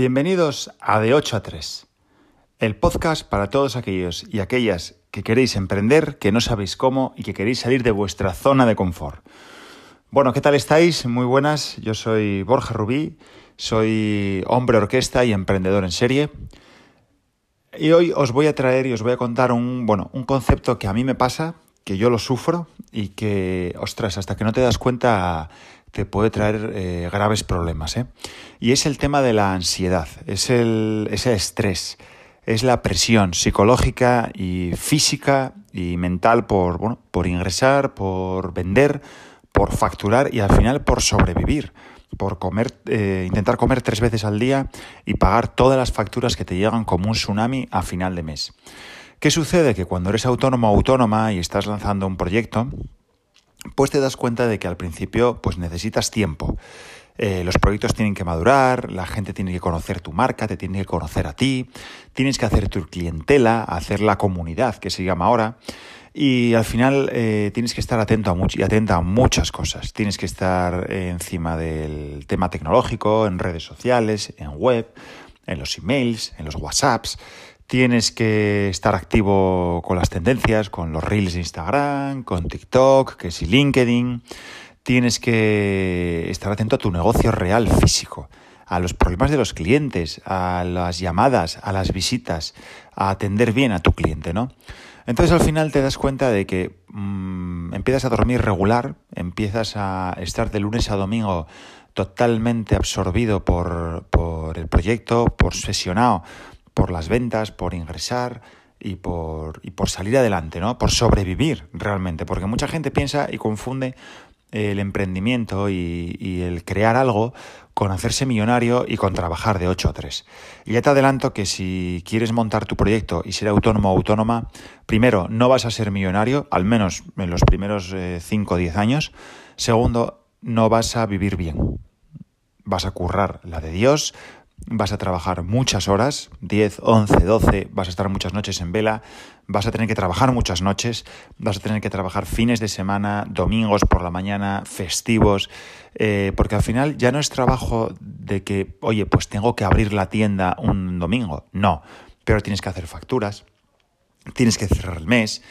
Bienvenidos a De 8 a 3, el podcast para todos aquellos y aquellas que queréis emprender, que no sabéis cómo y que queréis salir de vuestra zona de confort. Bueno, ¿qué tal estáis? Muy buenas, yo soy Borja Rubí, soy hombre orquesta y emprendedor en serie. Y hoy os voy a traer y os voy a contar un, bueno, un concepto que a mí me pasa, que yo lo sufro y que, ostras, hasta que no te das cuenta te puede traer eh, graves problemas. ¿eh? Y es el tema de la ansiedad, es el, estrés, es la presión psicológica y física y mental por, bueno, por ingresar, por vender, por facturar y al final por sobrevivir, por comer, eh, intentar comer tres veces al día y pagar todas las facturas que te llegan como un tsunami a final de mes. ¿Qué sucede? Que cuando eres autónomo o autónoma y estás lanzando un proyecto, pues te das cuenta de que al principio pues necesitas tiempo. Eh, los proyectos tienen que madurar, la gente tiene que conocer tu marca, te tiene que conocer a ti, tienes que hacer tu clientela, hacer la comunidad, que se llama ahora, y al final eh, tienes que estar atento a y atenta a muchas cosas. Tienes que estar encima del tema tecnológico, en redes sociales, en web, en los emails, en los WhatsApps. Tienes que estar activo con las tendencias, con los reels de Instagram, con TikTok, que si LinkedIn. Tienes que estar atento a tu negocio real, físico, a los problemas de los clientes, a las llamadas, a las visitas, a atender bien a tu cliente, ¿no? Entonces al final te das cuenta de que mm, empiezas a dormir regular, empiezas a estar de lunes a domingo totalmente absorbido por, por el proyecto, por sesionado por las ventas, por ingresar y por, y por salir adelante, ¿no? Por sobrevivir realmente, porque mucha gente piensa y confunde el emprendimiento y, el crear algo con hacerse millonario y con trabajar de 8 a 3. Y ya te adelanto que si quieres montar tu proyecto y ser autónomo o autónoma, primero, no vas a ser millonario, al menos en los primeros 5 o 10 años. Segundo, no vas a vivir bien. Vas a currar la de Dios, vas a trabajar muchas horas, 10, 11, 12, vas a estar muchas noches en vela, vas a tener que trabajar muchas noches, vas a tener que trabajar fines de semana, domingos por la mañana, festivos, eh, porque al final ya no es trabajo de que, oye, pues tengo que abrir la tienda un domingo, no, pero tienes que hacer facturas, tienes que cerrar el mes,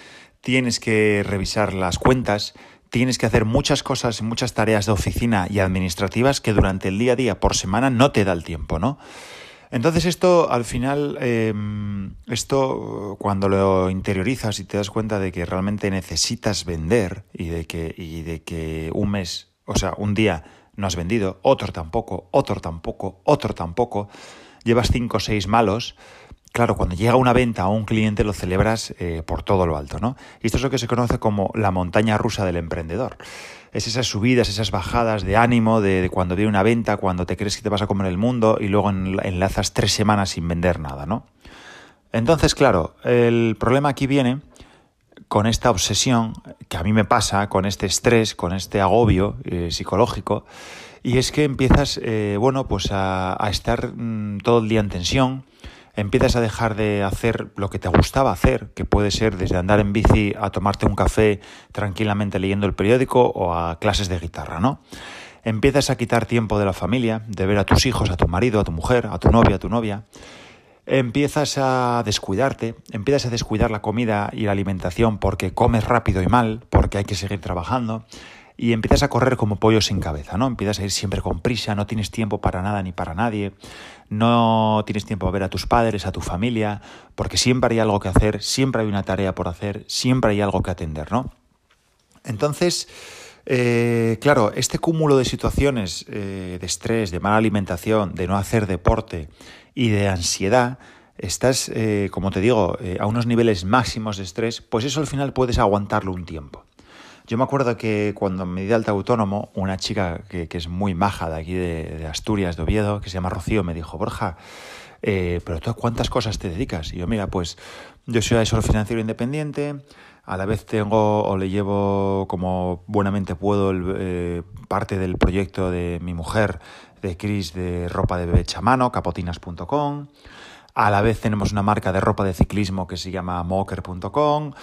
tienes que revisar las cuentas, tienes que hacer muchas cosas, muchas tareas de oficina y administrativas que durante el día a día por semana no te da el tiempo, ¿no? Entonces esto al final, em, esto cuando lo interiorizas y te das cuenta de que realmente necesitas vender y de que, y de que un mes, o sea, un día no has vendido, otro tampoco, otro tampoco, otro tampoco, llevas cinco o seis malos, claro, cuando llega una venta a un cliente lo celebras eh, por todo lo alto, ¿no? Y esto es lo que se conoce como la montaña rusa del emprendedor. Es esas subidas, esas bajadas de ánimo de, cuando viene una venta, cuando te crees que te vas a comer el mundo y luego enlazas tres semanas sin vender nada, ¿no? Entonces, claro, el problema aquí viene con esta obsesión que a mí me pasa, con este estrés, con este agobio eh, psicológico, y es que empiezas, eh, bueno, pues a, estar mm, todo el día en tensión, empiezas a dejar de hacer lo que te gustaba hacer, que puede ser desde andar en bici a tomarte un café tranquilamente leyendo el periódico o a clases de guitarra, ¿no? Empiezas a quitar tiempo de la familia, de ver a tus hijos, a tu marido, a tu mujer, a tu novia, a tu novia. Empiezas a descuidarte, empiezas a descuidar la comida y la alimentación porque comes rápido y mal, porque hay que seguir trabajando y empiezas a correr como pollo sin cabeza, ¿no? Empiezas a ir siempre con prisa, no tienes tiempo para nada ni para nadie, no tienes tiempo a ver a tus padres, a tu familia, porque siempre hay algo que hacer, siempre hay una tarea por hacer, siempre hay algo que atender, ¿no? Entonces, eh, claro, este cúmulo de situaciones eh, de estrés, de mala alimentación, de no hacer deporte y de ansiedad, estás, eh, como te digo, a unos niveles máximos de estrés, pues eso al final puedes aguantarlo un tiempo. Yo me acuerdo que cuando me di alta autónomo, una chica que, es muy maja de aquí de, Asturias, de Oviedo, que se llama Rocío, me dijo, Borja, eh, pero tú a cuántas cosas te dedicas? Y yo, mira, pues yo soy asesor financiero independiente, a la vez tengo o le llevo como buenamente puedo eh, parte del proyecto de mi mujer, de Cris, de ropa de bebé chamano, capotinas.com. A la vez tenemos una marca de ropa de ciclismo que se llama mocker.com.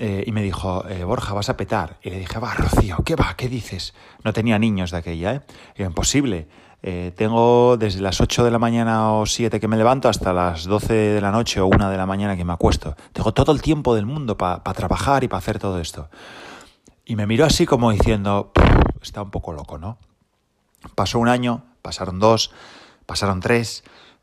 Eh, y me dijo, eh, Borja, vas a petar. Y le dije, va, Rocío, ¿qué va? ¿Qué dices? No tenía niños de aquella, ¿eh? imposible. Eh, tengo desde las 8 de la mañana o 7 que me levanto hasta las 12 de la noche o 1 de la mañana que me acuesto. Tengo todo el tiempo del mundo para trabajar y para hacer todo esto. Y me miró así como diciendo, está un poco loco, ¿no? Pasó un año, pasaron dos, pasaron tres,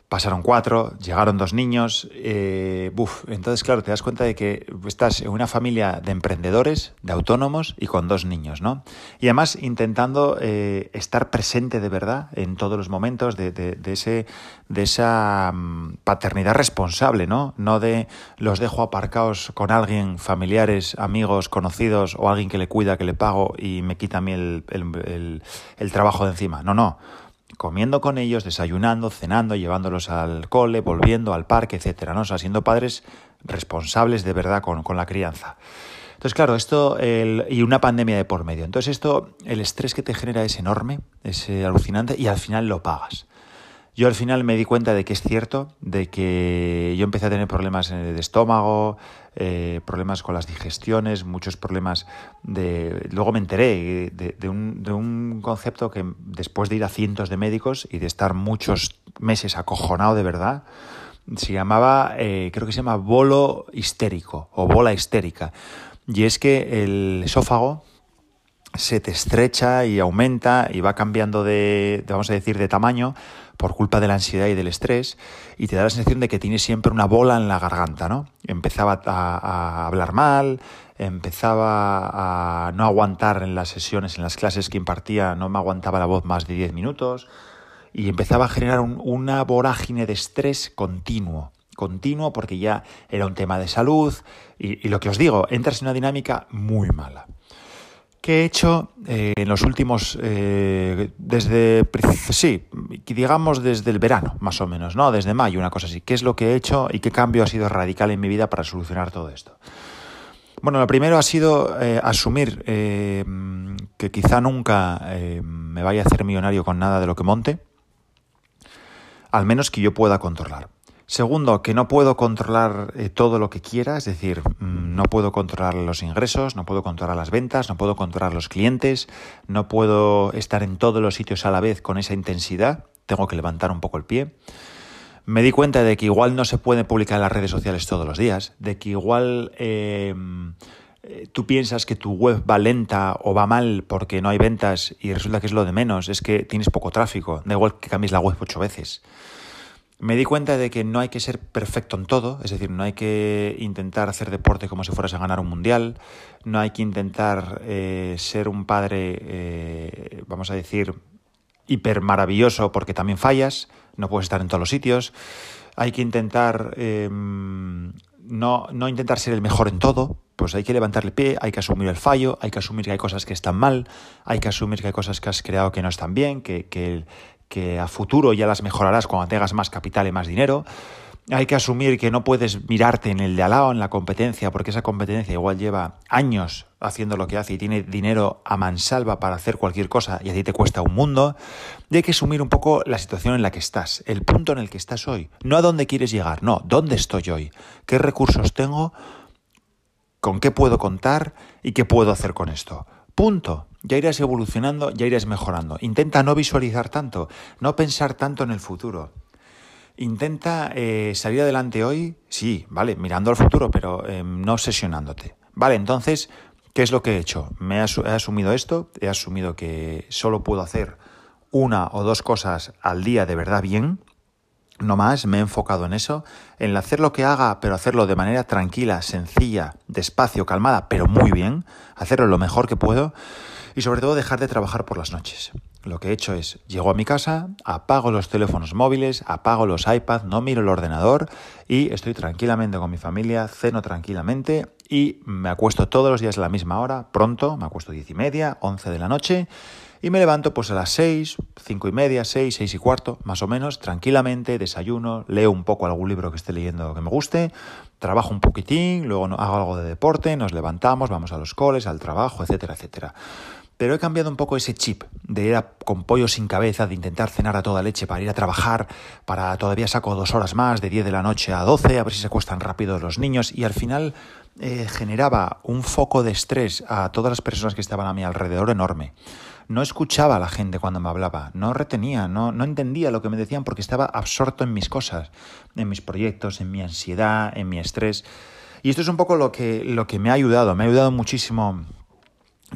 Pasaron cuatro, llegaron dos niños. Eh, entonces, claro, te das cuenta de que estás en una familia de emprendedores, de autónomos y con dos niños, ¿no? Y además intentando eh, estar presente de verdad en todos los momentos de, de, ese, de esa mm, paternidad responsable, ¿no? No de los dejo aparcados con alguien, familiares, amigos, conocidos o alguien que le cuida, que le pago y me quita a mí el, el, el trabajo de encima. No, no comiendo con ellos, desayunando, cenando, llevándolos al cole, volviendo al parque, etcétera, ¿no? O sea, siendo padres responsables de verdad con, con la crianza. Entonces, claro, esto y una pandemia de por medio. Entonces, esto, el estrés que te genera es enorme, es eh, alucinante y al final lo pagas. Yo al final me di cuenta de que es cierto, de que yo empecé a tener problemas de estómago, eh, problemas con las digestiones, muchos problemas de... Luego me enteré de, un, concepto que después de ir a cientos de médicos y de estar muchos meses acojonado de verdad, se llamaba, eh, creo que se llama bolo histérico o bola histérica. Y es que el esófago se te estrecha y aumenta y va cambiando de, vamos a decir, de tamaño por culpa de la ansiedad y del estrés y te da la sensación de que tienes siempre una bola en la garganta, ¿no? Empezaba a, hablar mal, empezaba a no aguantar en las sesiones, en las clases que impartía, no me aguantaba la voz más de 10 minutos y empezaba a generar una vorágine de estrés continuo continuo porque ya era un tema de salud y, y lo que os digo, entras en una dinámica muy mala. ¿Qué he hecho eh, en los últimos, eh, desde, sí, digamos desde el verano, más o menos, ¿no? Desde mayo, una cosa así. ¿Qué es lo que he hecho y qué cambio ha sido radical en mi vida para solucionar todo esto? Bueno, lo primero ha sido eh, asumir que quizá nunca me vaya a hacer millonario con nada de lo que monte, al menos que yo pueda controlar. Segundo, que no puedo controlar eh, todo lo que quiera, es decir, mm, no puedo controlar los ingresos, no puedo controlar las ventas, no puedo controlar los clientes, no puedo estar en todos los sitios a la vez con esa intensidad, tengo que levantar un poco el pie. Me di cuenta de que igual no se puede publicar en las redes sociales todos los días, de que igual em, eh, tú piensas que tu web va lenta o va mal porque no hay ventas y resulta que es lo de menos, es que tienes poco tráfico, da igual que cambies la web ocho veces. Me di cuenta de que no hay que ser perfecto en todo, es decir, no hay que intentar hacer deporte como si fueras a ganar un mundial, no hay que intentar eh, ser un padre, eh, vamos a decir, hiper maravilloso porque también fallas, no puedes estar en todos los sitios, hay que intentar em, no, no, intentar ser el mejor en todo, pues hay que levantarle pie, hay que asumir el fallo, hay que asumir que hay cosas que están mal, hay que asumir que hay cosas que has creado que no están bien, que, que, que a futuro ya las mejorarás cuando tengas más capital y más dinero. Hay que asumir que no puedes mirarte en el de al lado, en la competencia, porque esa competencia igual lleva años haciendo lo que hace y tiene dinero a mansalva para hacer cualquier cosa y a ti te cuesta un mundo. Y hay que asumir un poco la situación en la que estás, el punto en el que estás hoy. No a dónde quieres llegar, no, dónde estoy hoy, qué recursos tengo, con qué puedo contar y qué puedo hacer con esto. Punto. Ya irás evolucionando, ya irás mejorando. Intenta no visualizar tanto, no pensar tanto en el futuro. Intenta eh, salir adelante hoy, sí, vale, mirando al futuro, pero em, no obsesionándote. Vale, entonces, ¿qué es lo que he hecho? Me he, asumido esto, he asumido que solo puedo hacer una o dos cosas al día de verdad bien, no más, me he enfocado en eso, en hacer lo que haga, pero hacerlo de manera tranquila, sencilla, despacio, calmada, pero muy bien, hacerlo lo mejor que puedo y sobre todo dejar de trabajar por las noches. Lo que he hecho es, llego a mi casa, apago los teléfonos móviles, apago los iPads, no miro el ordenador y estoy tranquilamente con mi familia, ceno tranquilamente y me acuesto todos los días a la misma hora, pronto, me acuesto diez y media, once de la noche y me levanto pues a las 6, cinco y media, 6, 6 y cuarto, más o menos, tranquilamente, desayuno, leo un poco algún libro que esté leyendo que me guste, trabajo un poquitín, luego hago algo de deporte, nos levantamos, vamos a los coles, al trabajo, etcétera, etcétera. pero he cambiado un poco ese chip de ir con pollo sin cabeza, de intentar cenar a toda leche para ir a trabajar, para todavía saco dos horas más, de 10 de la noche a 12, a ver si se cuestan rápido los niños, y al final eh, generaba un foco de estrés a todas las personas que estaban a mi alrededor enorme. No escuchaba a la gente cuando me hablaba, no retenía, no, entendía lo que me decían porque estaba absorto en mis cosas, en mis proyectos, en mi ansiedad, en mi estrés. Y esto es un poco lo que, lo que me ha ayudado, me ha ayudado muchísimo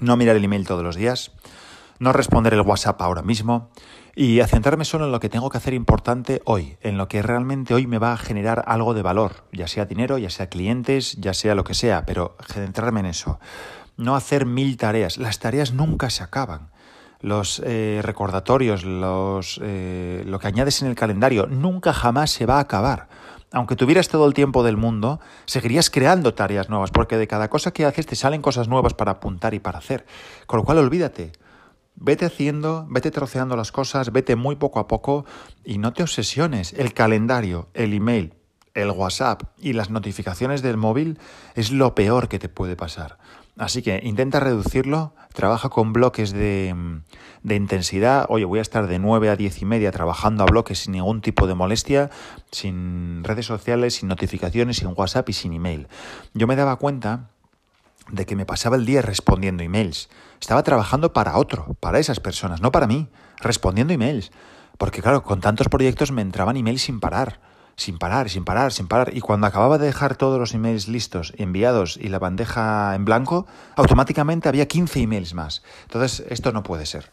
no mirar el email todos los días, no responder el WhatsApp ahora mismo y a centrarme solo en lo que tengo que hacer importante hoy, en lo que realmente hoy me va a generar algo de valor, ya sea dinero, ya sea clientes, ya sea lo que sea, pero centrarme en eso. No hacer mil tareas, las tareas nunca se acaban. Los eh, recordatorios, los, eh, lo que añades en el calendario, nunca jamás se va a acabar aunque tuvieras todo el tiempo del mundo, seguirías creando tareas nuevas, porque de cada cosa que haces te salen cosas nuevas para apuntar y para hacer. Con lo cual, olvídate. Vete haciendo, vete troceando las cosas, vete muy poco a poco y no te obsesiones. El calendario, el email, el WhatsApp y las notificaciones del móvil es lo peor que te puede pasar. Así que intenta reducirlo, trabaja con bloques de, de, intensidad. Oye, voy a estar de 9 a 10 y media trabajando a bloques sin ningún tipo de molestia, sin redes sociales, sin notificaciones, sin WhatsApp y sin email. Yo me daba cuenta de que me pasaba el día respondiendo emails. Estaba trabajando para otro, para esas personas, no para mí, respondiendo emails. Porque claro, con tantos proyectos me entraban emails sin parar sin parar, sin parar, sin parar. Y cuando acababa de dejar todos los emails listos, enviados y la bandeja en blanco, automáticamente había 15 emails más. Entonces, esto no puede ser.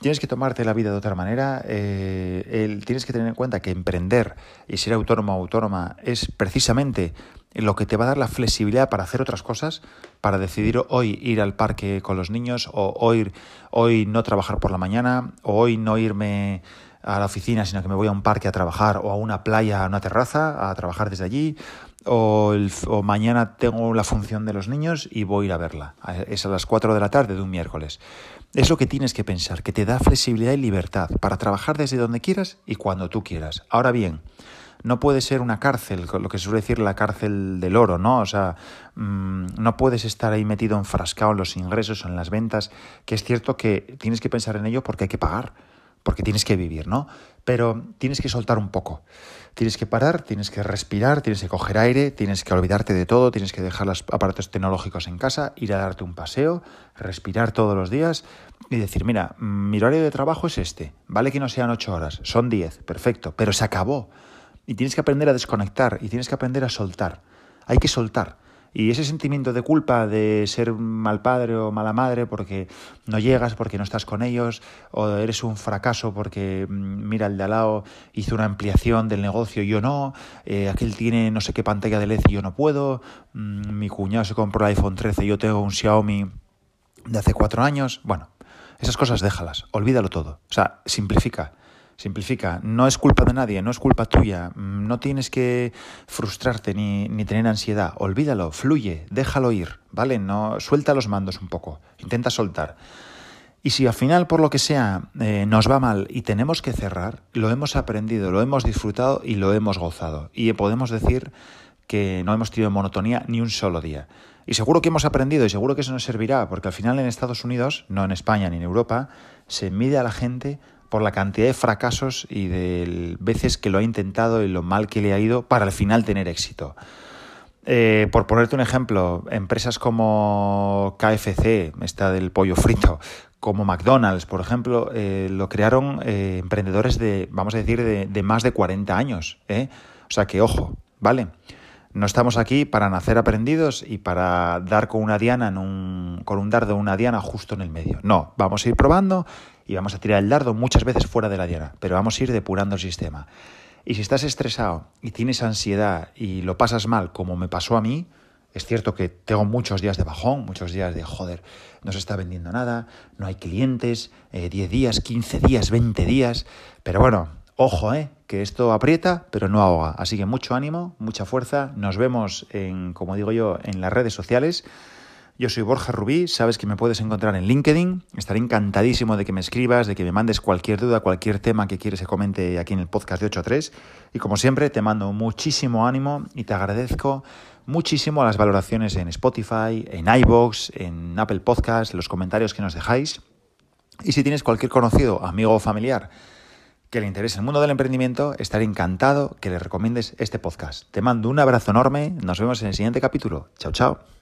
Tienes que tomarte la vida de otra manera. Eh, tienes que tener en cuenta que emprender y ser autónomo o autónoma es precisamente lo que te va a dar la flexibilidad para hacer otras cosas, para decidir hoy ir al parque con los niños o hoy, hoy no trabajar por la mañana o hoy no irme a la oficina, sino que me voy a un parque a trabajar o a una playa, a una terraza, a trabajar desde allí, o, mañana tengo la función de los niños y voy a ir a verla. Es a las 4 de la tarde de un miércoles. Es lo que tienes que pensar, que te da flexibilidad y libertad para trabajar desde donde quieras y cuando tú quieras. Ahora bien, no puede ser una cárcel, lo que se suele decir la cárcel del oro, ¿no? O sea, mm, no puedes estar ahí metido enfrascado en los ingresos o en las ventas, que es cierto que tienes que pensar en ello porque hay que pagar porque tienes que vivir, ¿no? Pero tienes que soltar un poco. Tienes que parar, tienes que respirar, tienes que coger aire, tienes que olvidarte de todo, tienes que dejar los aparatos tecnológicos en casa, ir a darte un paseo, respirar todos los días y decir, mira, mi horario de trabajo es este, vale que no sean ocho horas, son diez, perfecto, pero se acabó. Y tienes que aprender a desconectar y tienes que aprender a soltar. Hay que soltar. Y ese sentimiento de culpa de ser mal padre o mala madre porque no llegas, porque no estás con ellos, o eres un fracaso porque mm, mira el de al lado hizo una ampliación del negocio y yo no, eh, aquel tiene no sé qué pantalla de LED y yo no puedo, mm, mi cuñado se compró el iPhone 13 y yo tengo un Xiaomi de hace cuatro años. Bueno, esas cosas déjalas, olvídalo todo. O sea, simplifica. Simplifica, no es culpa de nadie, no es culpa tuya, mm, no tienes que frustrarte ni, tener ansiedad, olvídalo, fluye, déjalo ir, ¿vale? No, suelta los mandos un poco, intenta soltar. Y si al final, por lo que sea, eh, nos va mal y tenemos que cerrar, lo hemos aprendido, lo hemos disfrutado y lo hemos gozado. Y podemos decir que no hemos tenido monotonía ni un solo día. Y seguro que hemos aprendido y seguro que eso nos servirá, porque al final en Estados Unidos, no en España ni en Europa, se mide a la gente por la cantidad de fracasos y de veces que lo ha intentado y lo mal que le ha ido para al final tener éxito. Eh, por ponerte un ejemplo, empresas como KFC, esta del pollo frito, como McDonald's, por ejemplo, eh, lo crearon eh, emprendedores de, vamos a decir, de, más de 40 años. O sea que, ojo, ¿vale? No estamos aquí para nacer aprendidos y para dar con una diana en un, con un dardo una diana justo en el medio. No, vamos a ir probando y vamos a tirar el dardo muchas veces fuera de la diana, pero vamos a ir depurando el sistema. Y si estás estresado y tienes ansiedad y lo pasas mal, como me pasó a mí, es cierto que tengo muchos días de bajón, muchos días de joder, no se está vendiendo nada, no hay clientes, 10 eh, días, 15 días, 20 días, pero bueno, ojo, eh, que esto aprieta, pero no ahoga. Así que mucho ánimo, mucha fuerza, nos vemos en, como digo yo, en las redes sociales. Yo soy Borja Rubí, sabes que me puedes encontrar en LinkedIn. Estaré encantadísimo de que me escribas, de que me mandes cualquier duda, cualquier tema que quieres que comente aquí en el podcast de 8 a 3. Y como siempre, te mando muchísimo ánimo y te agradezco muchísimo las valoraciones en Spotify, en iBox, en Apple Podcast, los comentarios que nos dejáis. Y si tienes cualquier conocido, amigo o familiar que le interese el mundo del emprendimiento, estaré encantado que le recomiendes este podcast. Te mando un abrazo enorme, nos vemos en el siguiente capítulo. Chao, chao.